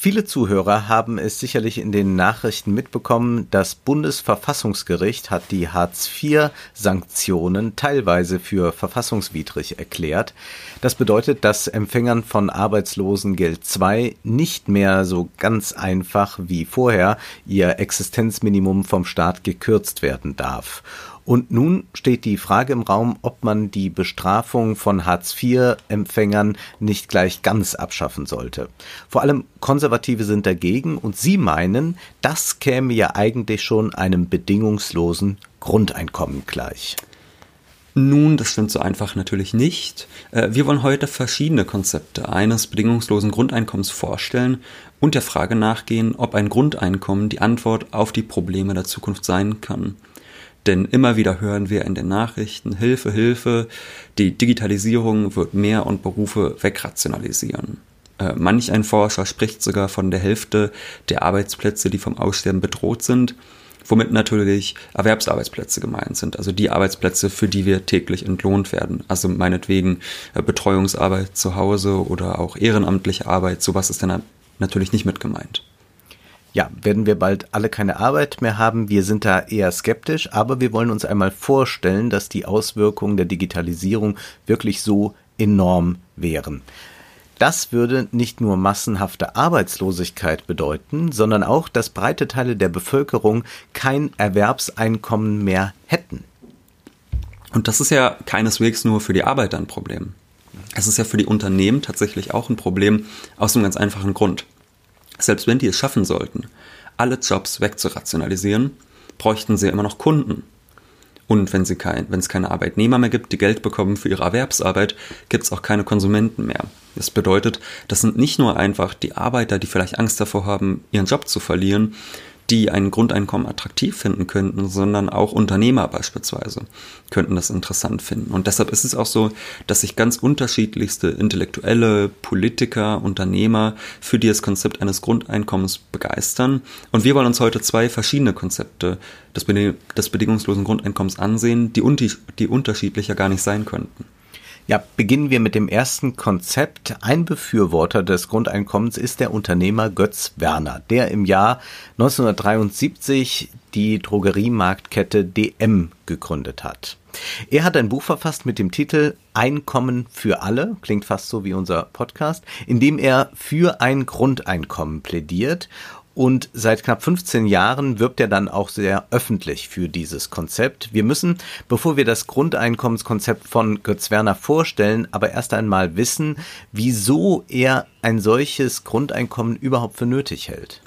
Viele Zuhörer haben es sicherlich in den Nachrichten mitbekommen, das Bundesverfassungsgericht hat die Hartz-IV-Sanktionen teilweise für verfassungswidrig erklärt. Das bedeutet, dass Empfängern von Arbeitslosengeld II nicht mehr so ganz einfach wie vorher ihr Existenzminimum vom Staat gekürzt werden darf. Und nun steht die Frage im Raum, ob man die Bestrafung von Hartz-IV-Empfängern nicht gleich ganz abschaffen sollte. Vor allem Konservative sind dagegen und sie meinen, das käme ja eigentlich schon einem bedingungslosen Grundeinkommen gleich. Nun, das stimmt so einfach natürlich nicht. Äh, wir wollen heute verschiedene Konzepte eines bedingungslosen Grundeinkommens vorstellen und der Frage nachgehen, ob ein Grundeinkommen die Antwort auf die Probleme der Zukunft sein kann. Denn immer wieder hören wir in den Nachrichten, Hilfe, Hilfe, die Digitalisierung wird mehr und Berufe wegrationalisieren. Äh, manch ein Forscher spricht sogar von der Hälfte der Arbeitsplätze, die vom Aussterben bedroht sind, womit natürlich Erwerbsarbeitsplätze gemeint sind, also die Arbeitsplätze, für die wir täglich entlohnt werden. Also meinetwegen äh, Betreuungsarbeit zu Hause oder auch ehrenamtliche Arbeit, sowas ist dann natürlich nicht mit gemeint ja, werden wir bald alle keine Arbeit mehr haben. Wir sind da eher skeptisch, aber wir wollen uns einmal vorstellen, dass die Auswirkungen der Digitalisierung wirklich so enorm wären. Das würde nicht nur massenhafte Arbeitslosigkeit bedeuten, sondern auch, dass breite Teile der Bevölkerung kein Erwerbseinkommen mehr hätten. Und das ist ja keineswegs nur für die Arbeiter ein Problem. Es ist ja für die Unternehmen tatsächlich auch ein Problem aus einem ganz einfachen Grund. Selbst wenn die es schaffen sollten, alle Jobs wegzurationalisieren, bräuchten sie immer noch Kunden. Und wenn, sie kein, wenn es keine Arbeitnehmer mehr gibt, die Geld bekommen für ihre Erwerbsarbeit, gibt es auch keine Konsumenten mehr. Das bedeutet, das sind nicht nur einfach die Arbeiter, die vielleicht Angst davor haben, ihren Job zu verlieren, die ein Grundeinkommen attraktiv finden könnten, sondern auch Unternehmer beispielsweise könnten das interessant finden. Und deshalb ist es auch so, dass sich ganz unterschiedlichste intellektuelle, Politiker, Unternehmer für das Konzept eines Grundeinkommens begeistern. Und wir wollen uns heute zwei verschiedene Konzepte des, bedingungslosen Grundeinkommens ansehen, die, die unterschiedlicher gar nicht sein könnten. Ja, beginnen wir mit dem ersten Konzept. Ein Befürworter des Grundeinkommens ist der Unternehmer Götz Werner, der im Jahr 1973 die Drogeriemarktkette DM gegründet hat. Er hat ein Buch verfasst mit dem Titel Einkommen für alle, klingt fast so wie unser Podcast, in dem er für ein Grundeinkommen plädiert und seit knapp 15 Jahren wirbt er dann auch sehr öffentlich für dieses Konzept. Wir müssen, bevor wir das Grundeinkommenskonzept von Götz Werner vorstellen, aber erst einmal wissen, wieso er ein solches Grundeinkommen überhaupt für nötig hält.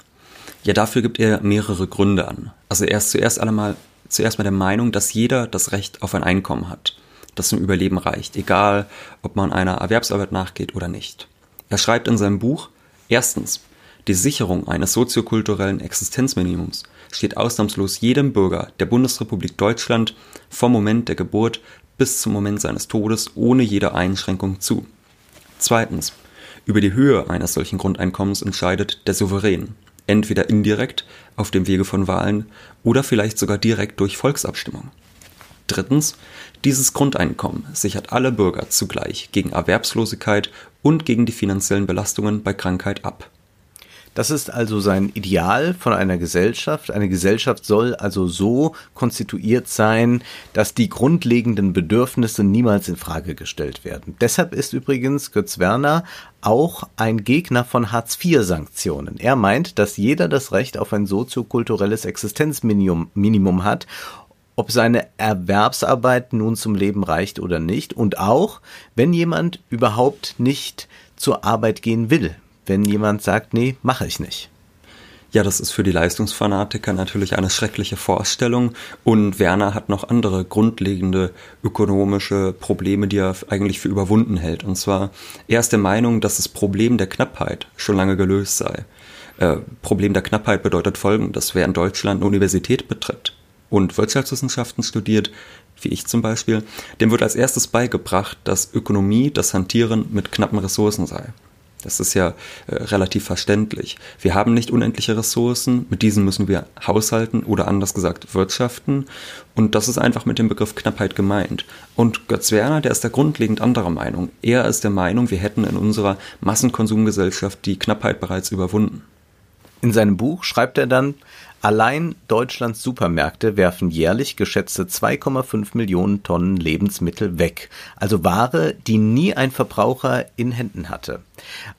Ja, dafür gibt er mehrere Gründe an. Also er ist zuerst einmal, zuerst mal der Meinung, dass jeder das Recht auf ein Einkommen hat, das zum Überleben reicht, egal ob man einer Erwerbsarbeit nachgeht oder nicht. Er schreibt in seinem Buch, erstens, die Sicherung eines soziokulturellen Existenzminimums steht ausnahmslos jedem Bürger der Bundesrepublik Deutschland vom Moment der Geburt bis zum Moment seines Todes ohne jede Einschränkung zu. Zweitens. Über die Höhe eines solchen Grundeinkommens entscheidet der Souverän, entweder indirekt auf dem Wege von Wahlen oder vielleicht sogar direkt durch Volksabstimmung. Drittens. Dieses Grundeinkommen sichert alle Bürger zugleich gegen Erwerbslosigkeit und gegen die finanziellen Belastungen bei Krankheit ab. Das ist also sein Ideal von einer Gesellschaft. Eine Gesellschaft soll also so konstituiert sein, dass die grundlegenden Bedürfnisse niemals in Frage gestellt werden. Deshalb ist übrigens Götz Werner auch ein Gegner von Hartz-IV-Sanktionen. Er meint, dass jeder das Recht auf ein soziokulturelles Existenzminimum Minimum hat ob seine Erwerbsarbeit nun zum Leben reicht oder nicht und auch, wenn jemand überhaupt nicht zur Arbeit gehen will wenn jemand sagt, nee, mache ich nicht. Ja, das ist für die Leistungsfanatiker natürlich eine schreckliche Vorstellung. Und Werner hat noch andere grundlegende ökonomische Probleme, die er eigentlich für überwunden hält. Und zwar, er ist der Meinung, dass das Problem der Knappheit schon lange gelöst sei. Äh, Problem der Knappheit bedeutet folgendes, wer in Deutschland eine Universität betritt und Wirtschaftswissenschaften studiert, wie ich zum Beispiel, dem wird als erstes beigebracht, dass Ökonomie das Hantieren mit knappen Ressourcen sei. Das ist ja äh, relativ verständlich. Wir haben nicht unendliche Ressourcen, mit diesen müssen wir haushalten oder anders gesagt wirtschaften. Und das ist einfach mit dem Begriff Knappheit gemeint. Und Götz Werner, der ist da grundlegend anderer Meinung. Er ist der Meinung, wir hätten in unserer Massenkonsumgesellschaft die Knappheit bereits überwunden. In seinem Buch schreibt er dann, Allein Deutschlands Supermärkte werfen jährlich geschätzte 2,5 Millionen Tonnen Lebensmittel weg, also Ware, die nie ein Verbraucher in Händen hatte.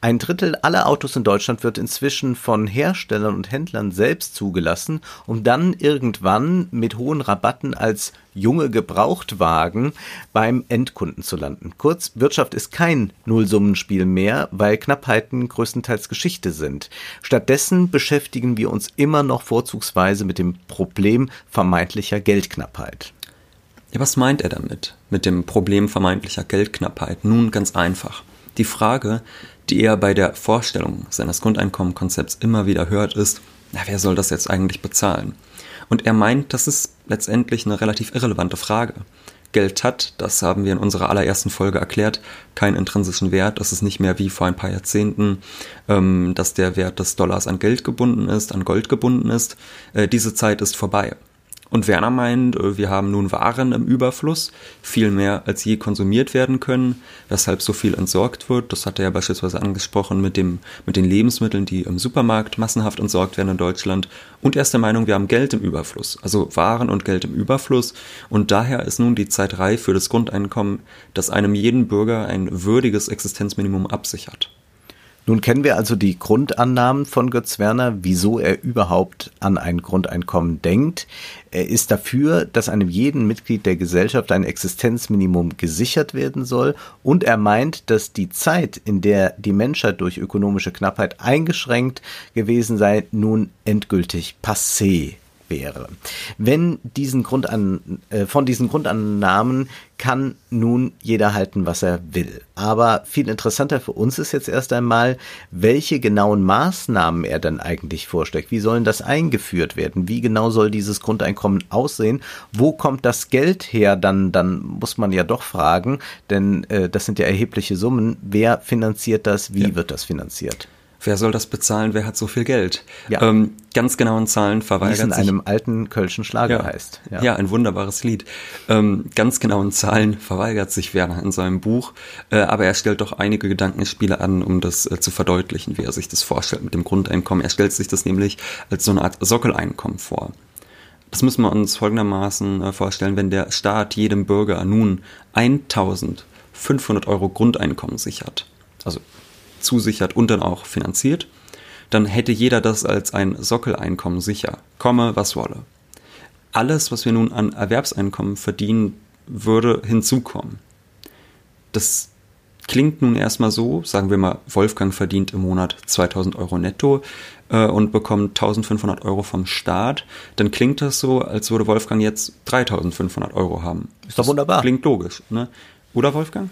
Ein Drittel aller Autos in Deutschland wird inzwischen von Herstellern und Händlern selbst zugelassen, um dann irgendwann mit hohen Rabatten als junge Gebrauchtwagen beim Endkunden zu landen. Kurz, Wirtschaft ist kein Nullsummenspiel mehr, weil Knappheiten größtenteils Geschichte sind. Stattdessen beschäftigen wir uns immer noch vorzugsweise mit dem Problem vermeintlicher Geldknappheit. Ja, was meint er damit? Mit dem Problem vermeintlicher Geldknappheit? Nun ganz einfach. Die Frage, die er bei der Vorstellung seines Grundeinkommenkonzepts immer wieder hört, ist, na, wer soll das jetzt eigentlich bezahlen? Und er meint, das ist letztendlich eine relativ irrelevante Frage. Geld hat, das haben wir in unserer allerersten Folge erklärt, keinen intrinsischen Wert. Das ist nicht mehr wie vor ein paar Jahrzehnten, ähm, dass der Wert des Dollars an Geld gebunden ist, an Gold gebunden ist. Äh, diese Zeit ist vorbei. Und Werner meint, äh, wir haben nun Waren im Überfluss, viel mehr als je konsumiert werden können, weshalb so viel entsorgt wird. Das hat er ja beispielsweise angesprochen mit, dem, mit den Lebensmitteln, die im Supermarkt massenhaft entsorgt werden in Deutschland. Und er ist der Meinung, wir haben Geld im Überfluss, also Waren und Geld im Überfluss. Und daher ist nun die Zeit reif für das Grundeinkommen, das einem jeden Bürger ein würdiges Existenzminimum absichert. Nun kennen wir also die Grundannahmen von Götz Werner, wieso er überhaupt an ein Grundeinkommen denkt. Er ist dafür, dass einem jeden Mitglied der Gesellschaft ein Existenzminimum gesichert werden soll und er meint, dass die Zeit, in der die Menschheit durch ökonomische Knappheit eingeschränkt gewesen sei, nun endgültig passé wäre. Wenn diesen Grundan äh, von diesen Grundannahmen kann nun jeder halten, was er will. Aber viel interessanter für uns ist jetzt erst einmal, welche genauen Maßnahmen er dann eigentlich vorschlägt. Wie sollen das eingeführt werden? Wie genau soll dieses Grundeinkommen aussehen? Wo kommt das Geld her? Dann, dann muss man ja doch fragen, denn äh, das sind ja erhebliche Summen. Wer finanziert das? Wie ja. wird das finanziert? Wer soll das bezahlen, wer hat so viel Geld? Ja. Ähm, ganz genauen Zahlen verweigert es in einem alten kölschen Schlager ja, heißt. Ja. ja, ein wunderbares Lied. Ähm, ganz genauen Zahlen verweigert sich Werner in seinem Buch, äh, aber er stellt doch einige Gedankenspiele an, um das äh, zu verdeutlichen, wie er sich das vorstellt mit dem Grundeinkommen. Er stellt sich das nämlich als so eine Art Sockeleinkommen vor. Das müssen wir uns folgendermaßen äh, vorstellen, wenn der Staat jedem Bürger nun 1500 Euro Grundeinkommen sichert. Also zusichert und dann auch finanziert, dann hätte jeder das als ein Sockeleinkommen sicher, komme was wolle. Alles, was wir nun an Erwerbseinkommen verdienen, würde hinzukommen. Das klingt nun erstmal so, sagen wir mal, Wolfgang verdient im Monat 2000 Euro netto äh, und bekommt 1500 Euro vom Staat, dann klingt das so, als würde Wolfgang jetzt 3500 Euro haben. Ist doch wunderbar. Klingt logisch, ne? Oder Wolfgang?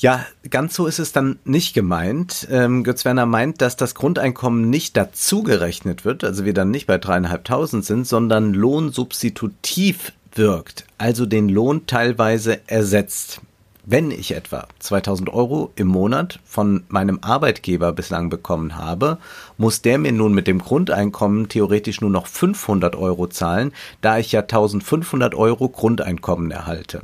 Ja, ganz so ist es dann nicht gemeint. Ähm, Götz Werner meint, dass das Grundeinkommen nicht dazugerechnet wird, also wir dann nicht bei dreieinhalbtausend sind, sondern lohnsubstitutiv wirkt, also den Lohn teilweise ersetzt. Wenn ich etwa 2000 Euro im Monat von meinem Arbeitgeber bislang bekommen habe, muss der mir nun mit dem Grundeinkommen theoretisch nur noch 500 Euro zahlen, da ich ja 1500 Euro Grundeinkommen erhalte.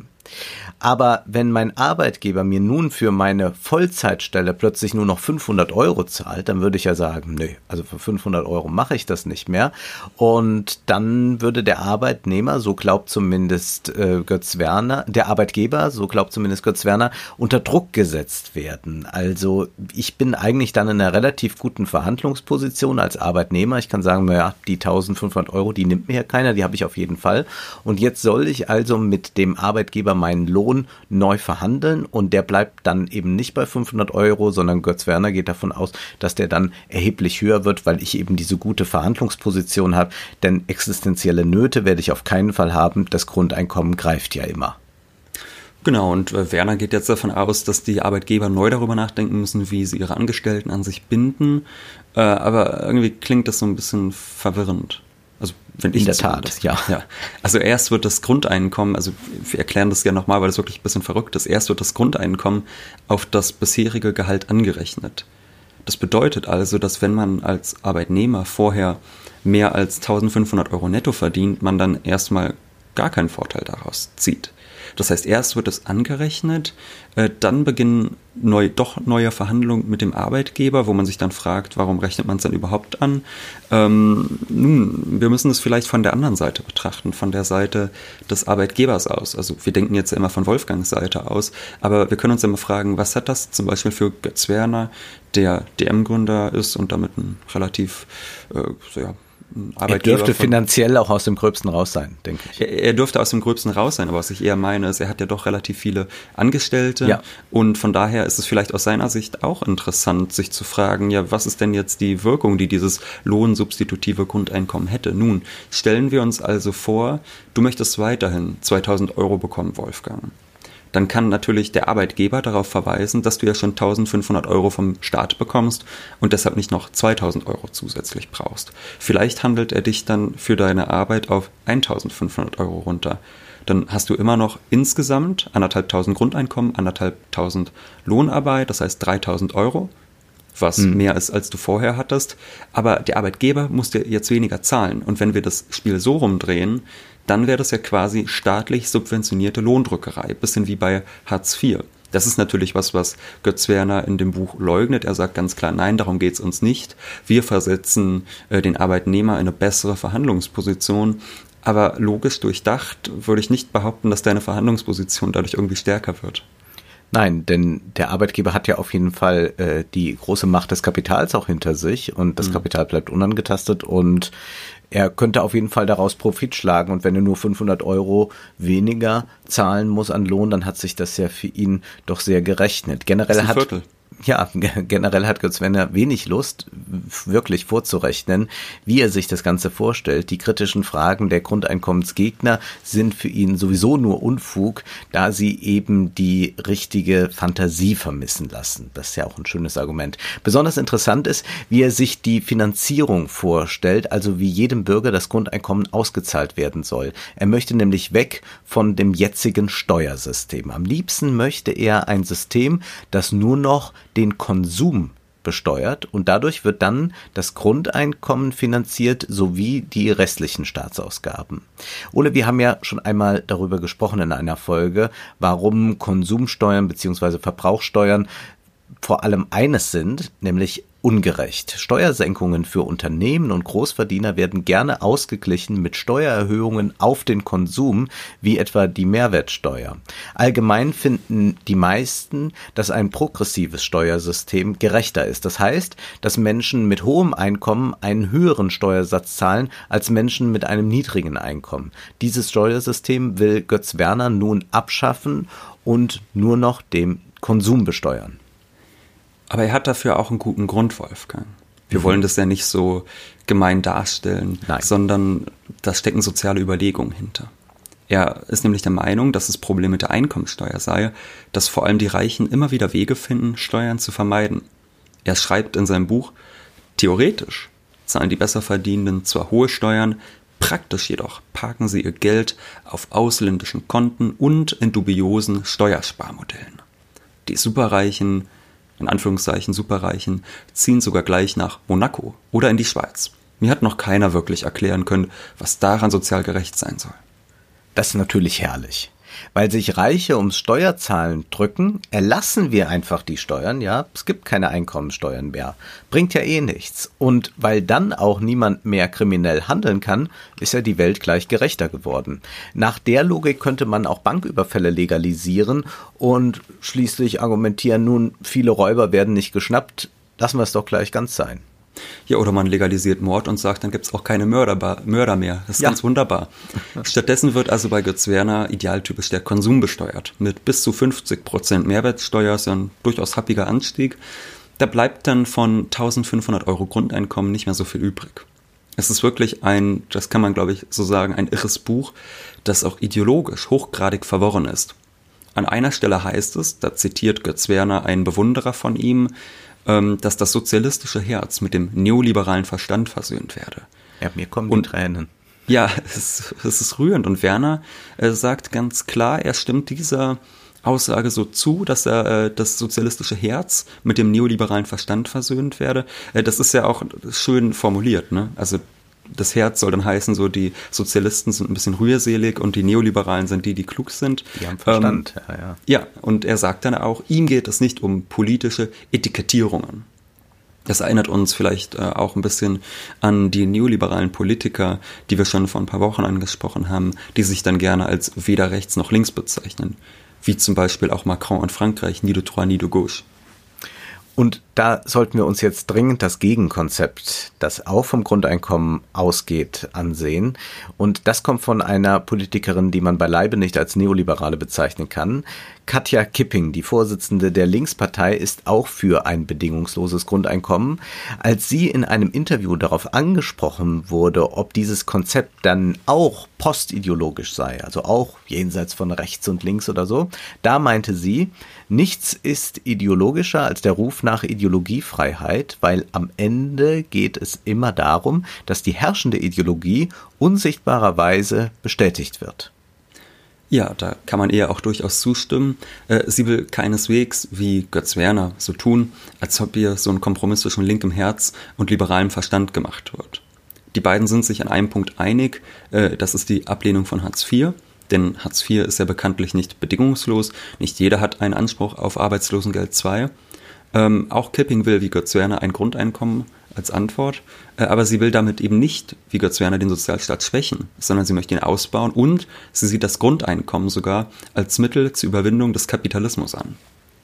Aber wenn mein Arbeitgeber mir nun für meine Vollzeitstelle plötzlich nur noch 500 Euro zahlt, dann würde ich ja sagen, nee, also für 500 Euro mache ich das nicht mehr. Und dann würde der Arbeitnehmer, so glaubt zumindest äh, Götz Werner, der Arbeitgeber, so glaubt zumindest Götz Werner, unter Druck gesetzt werden. Also ich bin eigentlich dann in einer relativ guten Verhandlungsposition als Arbeitnehmer. Ich kann sagen, naja, die 1500 Euro, die nimmt mir ja keiner, die habe ich auf jeden Fall. Und jetzt soll ich also mit dem Arbeitgeber meinen Lohn Lohn neu verhandeln und der bleibt dann eben nicht bei 500 Euro, sondern Götz Werner geht davon aus, dass der dann erheblich höher wird, weil ich eben diese gute Verhandlungsposition habe. Denn existenzielle Nöte werde ich auf keinen Fall haben. Das Grundeinkommen greift ja immer. Genau, und äh, Werner geht jetzt davon aus, dass die Arbeitgeber neu darüber nachdenken müssen, wie sie ihre Angestellten an sich binden. Äh, aber irgendwie klingt das so ein bisschen verwirrend. Wenn ich in der Tat, ja. ja. Also erst wird das Grundeinkommen, also wir erklären das ja nochmal, weil das wirklich ein bisschen verrückt ist. Erst wird das Grundeinkommen auf das bisherige Gehalt angerechnet. Das bedeutet also, dass wenn man als Arbeitnehmer vorher mehr als 1500 Euro netto verdient, man dann erstmal gar keinen Vorteil daraus zieht. Das heißt, erst wird es angerechnet, äh, dann beginnen neu, doch neue Verhandlungen mit dem Arbeitgeber, wo man sich dann fragt, warum rechnet man es dann überhaupt an? Ähm, nun, wir müssen es vielleicht von der anderen Seite betrachten, von der Seite des Arbeitgebers aus. Also wir denken jetzt immer von Wolfgangs Seite aus, aber wir können uns immer fragen, was hat das zum Beispiel für Götz Werner, der DM-Gründer ist und damit ein relativ äh, so ja, er dürfte finanziell auch aus dem Gröbsten raus sein, denke ich. Er, er, dürfte aus dem Gröbsten raus sein, aber was ich eher meine, ist, er hat ja doch relativ viele Angestellte. Ja. Und von daher ist es vielleicht aus seiner Sicht auch interessant, sich zu fragen, ja, was ist denn jetzt die Wirkung, die dieses lohnsubstitutive Grundeinkommen hätte? Nun, stellen wir uns also vor, du möchtest weiterhin 2000 Euro bekommen, Wolfgang dann kann natürlich der Arbeitgeber darauf verweisen, dass du ja schon 1500 Euro vom Staat bekommst und deshalb nicht noch 2000 Euro zusätzlich brauchst. Vielleicht handelt er dich dann für deine Arbeit auf 1500 Euro runter. Dann hast du immer noch insgesamt anderthalbtausend Grundeinkommen, anderthalbtausend Lohnarbeit, das heißt 3000 Euro was mhm. mehr ist, als du vorher hattest. Aber der Arbeitgeber muss dir jetzt weniger zahlen. Und wenn wir das Spiel so rumdrehen, dann wäre das ja quasi staatlich subventionierte Lohndrückerei, bisschen wie bei Hartz IV. Das ist natürlich was, was Götz Werner in dem Buch leugnet. Er sagt ganz klar, nein, darum geht es uns nicht. Wir versetzen äh, den Arbeitnehmer in eine bessere Verhandlungsposition. Aber logisch durchdacht würde ich nicht behaupten, dass deine Verhandlungsposition dadurch irgendwie stärker wird. Nein, denn der Arbeitgeber hat ja auf jeden Fall äh, die große Macht des Kapitals auch hinter sich und das mhm. Kapital bleibt unangetastet und er könnte auf jeden Fall daraus Profit schlagen und wenn er nur 500 Euro weniger zahlen muss an Lohn, dann hat sich das ja für ihn doch sehr gerechnet. Generell hat Viertel ja, generell hat Götz Werner wenig Lust, wirklich vorzurechnen, wie er sich das Ganze vorstellt. Die kritischen Fragen der Grundeinkommensgegner sind für ihn sowieso nur Unfug, da sie eben die richtige Fantasie vermissen lassen. Das ist ja auch ein schönes Argument. Besonders interessant ist, wie er sich die Finanzierung vorstellt, also wie jedem Bürger das Grundeinkommen ausgezahlt werden soll. Er möchte nämlich weg von dem jetzigen Steuersystem. Am liebsten möchte er ein System, das nur noch den Konsum besteuert und dadurch wird dann das Grundeinkommen finanziert sowie die restlichen Staatsausgaben. Ole, wir haben ja schon einmal darüber gesprochen in einer Folge, warum Konsumsteuern bzw. Verbrauchsteuern vor allem eines sind, nämlich ungerecht. Steuersenkungen für Unternehmen und Großverdiener werden gerne ausgeglichen mit Steuererhöhungen auf den Konsum, wie etwa die Mehrwertsteuer. Allgemein finden die meisten, dass ein progressives Steuersystem gerechter ist. Das heißt, dass Menschen mit hohem Einkommen einen höheren Steuersatz zahlen als Menschen mit einem niedrigen Einkommen. Dieses Steuersystem will Götz Werner nun abschaffen und nur noch dem Konsum besteuern. Aber er hat dafür auch einen guten Grund, Wolfgang. Wir mhm. wollen das ja nicht so gemein darstellen, Nein. sondern da stecken soziale Überlegungen hinter. Er ist nämlich der Meinung, dass das Problem mit der Einkommensteuer sei, dass vor allem die Reichen immer wieder Wege finden, Steuern zu vermeiden. Er schreibt in seinem Buch, theoretisch zahlen die Besserverdienenden zwar hohe Steuern, praktisch jedoch parken sie ihr Geld auf ausländischen Konten und in dubiosen Steuersparmodellen. Die Superreichen in Anführungszeichen Superreichen, ziehen sogar gleich nach Monaco oder in die Schweiz. Mir hat noch keiner wirklich erklären können, was daran sozial gerecht sein soll. Das ist natürlich herrlich. Weil sich Reiche ums Steuerzahlen drücken, erlassen wir einfach die Steuern, ja, es gibt keine Einkommensteuern mehr. Bringt ja eh nichts. Und weil dann auch niemand mehr kriminell handeln kann, ist ja die Welt gleich gerechter geworden. Nach der Logik könnte man auch Banküberfälle legalisieren und schließlich argumentieren, nun, viele Räuber werden nicht geschnappt, lassen wir es doch gleich ganz sein. Ja, oder man legalisiert Mord und sagt, dann gibt es auch keine Mörder, Mörder mehr. Das ist ja. ganz wunderbar. Stattdessen wird also bei Götz Werner idealtypisch der Konsum besteuert. Mit bis zu 50 Prozent Mehrwertsteuer ist ja ein durchaus happiger Anstieg. Da bleibt dann von 1500 Euro Grundeinkommen nicht mehr so viel übrig. Es ist wirklich ein, das kann man glaube ich so sagen, ein irres Buch, das auch ideologisch hochgradig verworren ist. An einer Stelle heißt es, da zitiert Götz Werner einen Bewunderer von ihm, dass das sozialistische Herz mit dem neoliberalen Verstand versöhnt werde. Ja, mir kommen und, die Tränen. Ja, es, es ist rührend. Und Werner äh, sagt ganz klar, er stimmt dieser Aussage so zu, dass er äh, das sozialistische Herz mit dem neoliberalen Verstand versöhnt werde. Äh, das ist ja auch schön formuliert, ne? Also das Herz soll dann heißen, so die Sozialisten sind ein bisschen rührselig und die Neoliberalen sind die, die klug sind. Die haben Verstand, ähm, ja, ja. Ja, und er sagt dann auch, ihm geht es nicht um politische Etikettierungen. Das erinnert uns vielleicht äh, auch ein bisschen an die neoliberalen Politiker, die wir schon vor ein paar Wochen angesprochen haben, die sich dann gerne als weder rechts noch links bezeichnen wie zum Beispiel auch Macron in Frankreich, ni de trois, ni de gauche. Und da sollten wir uns jetzt dringend das Gegenkonzept, das auch vom Grundeinkommen ausgeht, ansehen. Und das kommt von einer Politikerin, die man beileibe nicht als Neoliberale bezeichnen kann. Katja Kipping, die Vorsitzende der Linkspartei, ist auch für ein bedingungsloses Grundeinkommen. Als sie in einem Interview darauf angesprochen wurde, ob dieses Konzept dann auch postideologisch sei, also auch jenseits von rechts und links oder so, da meinte sie, nichts ist ideologischer als der Ruf nach Ideologiefreiheit, weil am Ende geht es immer darum, dass die herrschende Ideologie unsichtbarerweise bestätigt wird. Ja, da kann man eher auch durchaus zustimmen. Äh, sie will keineswegs, wie Götz Werner, so tun, als ob ihr so ein Kompromiss zwischen linkem Herz und liberalem Verstand gemacht wird. Die beiden sind sich an einem Punkt einig, äh, das ist die Ablehnung von Hartz IV. Denn Hartz IV ist ja bekanntlich nicht bedingungslos. Nicht jeder hat einen Anspruch auf Arbeitslosengeld II. Ähm, auch Kipping will, wie Götz Werner, ein Grundeinkommen als Antwort. Äh, aber sie will damit eben nicht, wie Götz Werner, den Sozialstaat schwächen, sondern sie möchte ihn ausbauen und sie sieht das Grundeinkommen sogar als Mittel zur Überwindung des Kapitalismus an.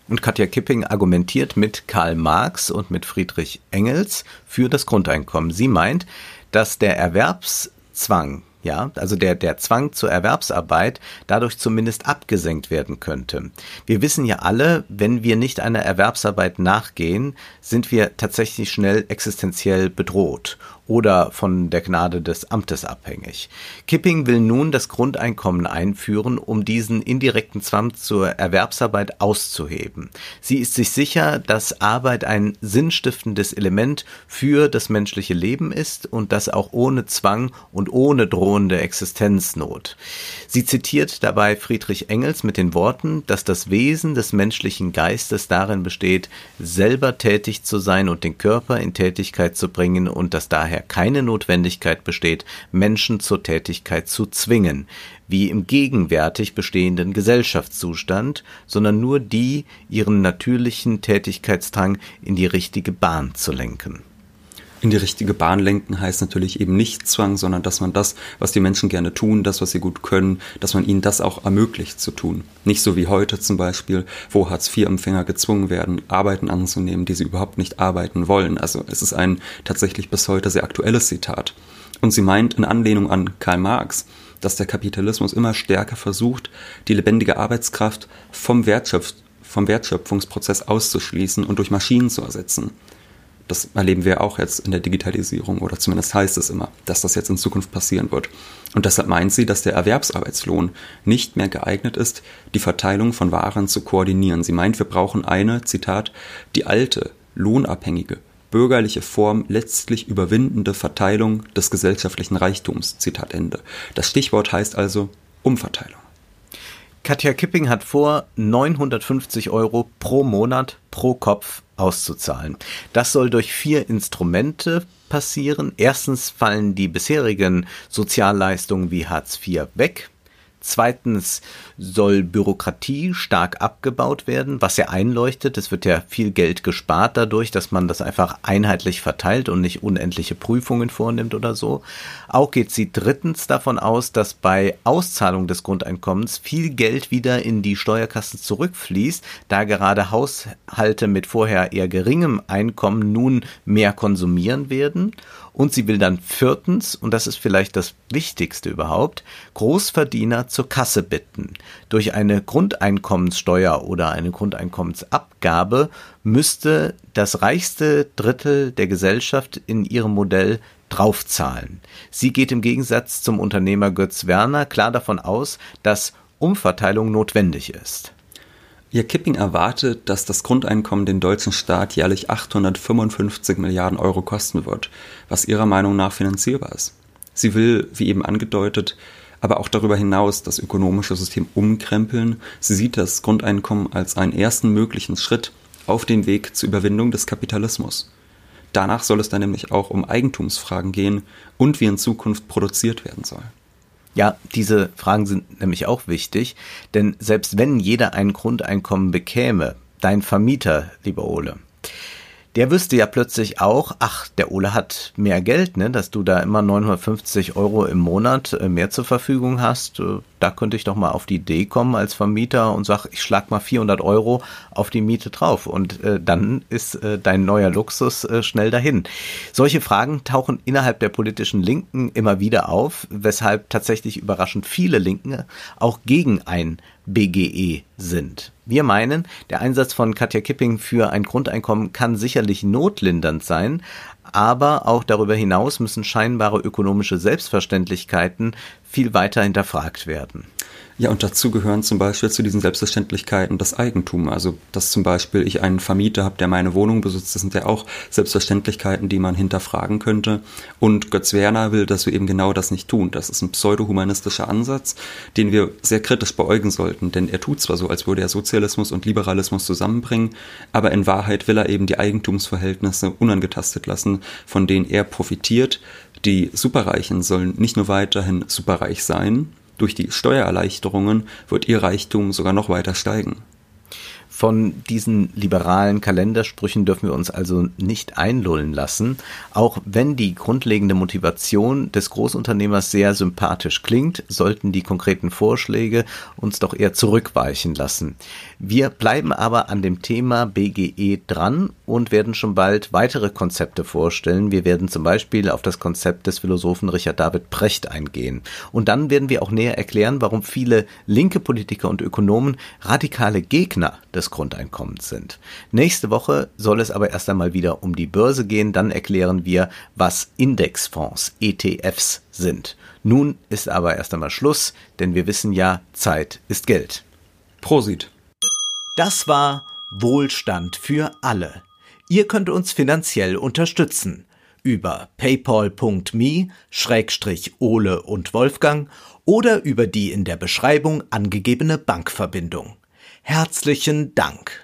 Und Katja Kipping argumentiert mit Karl Marx und mit Friedrich Engels für das Grundeinkommen. Sie meint, dass der Erwerbszwang ja, also der, der Zwang zur Erwerbsarbeit dadurch zumindest abgesenkt werden könnte. Wir wissen ja alle, wenn wir nicht einer Erwerbsarbeit nachgehen, sind wir tatsächlich schnell existenziell bedroht oder von der Gnade des Amtes abhängig. Kipping will nun das Grundeinkommen einführen, um diesen indirekten Zwang zur Erwerbsarbeit auszuheben. Sie ist sich sicher, dass Arbeit ein sinnstiftendes Element für das menschliche Leben ist und das auch ohne Zwang und ohne drohende Existenznot. Sie zitiert dabei Friedrich Engels mit den Worten, dass das Wesen des menschlichen Geistes darin besteht, selber tätig zu sein und den Körper in Tätigkeit zu bringen und dass daher daher keine Notwendigkeit besteht, Menschen zur Tätigkeit zu zwingen, wie im gegenwärtig bestehenden Gesellschaftszustand, sondern nur die, ihren natürlichen Tätigkeitsdrang in die richtige Bahn zu lenken in die richtige Bahn lenken heißt natürlich eben nicht Zwang, sondern dass man das, was die Menschen gerne tun, das, was sie gut können, dass man ihnen das auch ermöglicht zu tun. Nicht so wie heute zum Beispiel, wo Hartz-IV-Empfänger gezwungen werden, Arbeiten anzunehmen, die sie überhaupt nicht arbeiten wollen. Also es ist ein tatsächlich bis heute sehr aktuelles Zitat. Und sie meint in Anlehnung an Karl Marx, dass der Kapitalismus immer stärker versucht, die lebendige Arbeitskraft vom, Wertschöpf vom Wertschöpfungsprozess auszuschließen und durch Maschinen zu ersetzen. Das erleben wir auch jetzt in der Digitalisierung oder zumindest heißt es immer, dass das jetzt in Zukunft passieren wird. Und deshalb meint sie, dass der Erwerbsarbeitslohn nicht mehr geeignet ist, die Verteilung von Waren zu koordinieren. Sie meint, wir brauchen eine, Zitat, die alte, lohnabhängige, bürgerliche Form letztlich überwindende Verteilung des gesellschaftlichen Reichtums. Zitat Ende. Das Stichwort heißt also Umverteilung. Katja Kipping hat vor, 950 Euro pro Monat pro Kopf auszuzahlen. Das soll durch vier Instrumente passieren. Erstens fallen die bisherigen Sozialleistungen wie Hartz IV weg. Zweitens soll Bürokratie stark abgebaut werden, was ja einleuchtet. Es wird ja viel Geld gespart dadurch, dass man das einfach einheitlich verteilt und nicht unendliche Prüfungen vornimmt oder so. Auch geht sie drittens davon aus, dass bei Auszahlung des Grundeinkommens viel Geld wieder in die Steuerkassen zurückfließt, da gerade Haushalte mit vorher eher geringem Einkommen nun mehr konsumieren werden. Und sie will dann viertens, und das ist vielleicht das Wichtigste überhaupt, Großverdiener zur Kasse bitten. Durch eine Grundeinkommenssteuer oder eine Grundeinkommensabgabe müsste das reichste Drittel der Gesellschaft in ihrem Modell draufzahlen. Sie geht im Gegensatz zum Unternehmer Götz Werner klar davon aus, dass Umverteilung notwendig ist. Ihr Kipping erwartet, dass das Grundeinkommen den deutschen Staat jährlich 855 Milliarden Euro kosten wird, was ihrer Meinung nach finanzierbar ist. Sie will, wie eben angedeutet, aber auch darüber hinaus das ökonomische System umkrempeln. Sie sieht das Grundeinkommen als einen ersten möglichen Schritt auf den Weg zur Überwindung des Kapitalismus. Danach soll es dann nämlich auch um Eigentumsfragen gehen und wie in Zukunft produziert werden soll. Ja, diese Fragen sind nämlich auch wichtig, denn selbst wenn jeder ein Grundeinkommen bekäme, dein Vermieter, lieber Ole, der wüsste ja plötzlich auch, ach, der Ole hat mehr Geld, ne, dass du da immer 950 Euro im Monat äh, mehr zur Verfügung hast. Äh, da könnte ich doch mal auf die Idee kommen als Vermieter und sag, ich schlag mal 400 Euro auf die Miete drauf und äh, dann ist äh, dein neuer Luxus äh, schnell dahin. Solche Fragen tauchen innerhalb der politischen Linken immer wieder auf, weshalb tatsächlich überraschend viele Linken auch gegen ein BGE sind. Wir meinen, der Einsatz von Katja Kipping für ein Grundeinkommen kann sicherlich notlindernd sein, aber auch darüber hinaus müssen scheinbare ökonomische Selbstverständlichkeiten viel weiter hinterfragt werden. Ja, und dazu gehören zum Beispiel zu diesen Selbstverständlichkeiten das Eigentum. Also, dass zum Beispiel ich einen Vermieter habe, der meine Wohnung besitzt, das sind ja auch Selbstverständlichkeiten, die man hinterfragen könnte. Und Götz Werner will, dass wir eben genau das nicht tun. Das ist ein pseudo-humanistischer Ansatz, den wir sehr kritisch beäugen sollten. Denn er tut zwar so, als würde er Sozialismus und Liberalismus zusammenbringen, aber in Wahrheit will er eben die Eigentumsverhältnisse unangetastet lassen, von denen er profitiert. Die Superreichen sollen nicht nur weiterhin superreich sein, durch die Steuererleichterungen wird ihr Reichtum sogar noch weiter steigen. Von diesen liberalen Kalendersprüchen dürfen wir uns also nicht einlullen lassen, auch wenn die grundlegende Motivation des Großunternehmers sehr sympathisch klingt, sollten die konkreten Vorschläge uns doch eher zurückweichen lassen. Wir bleiben aber an dem Thema BGE dran und werden schon bald weitere Konzepte vorstellen. Wir werden zum Beispiel auf das Konzept des Philosophen Richard David Precht eingehen. Und dann werden wir auch näher erklären, warum viele linke Politiker und Ökonomen radikale Gegner des Grundeinkommens sind. Nächste Woche soll es aber erst einmal wieder um die Börse gehen. Dann erklären wir, was Indexfonds, ETFs sind. Nun ist aber erst einmal Schluss, denn wir wissen ja, Zeit ist Geld. Prosit. Das war Wohlstand für alle. Ihr könnt uns finanziell unterstützen über paypal.me-ole und Wolfgang oder über die in der Beschreibung angegebene Bankverbindung. Herzlichen Dank.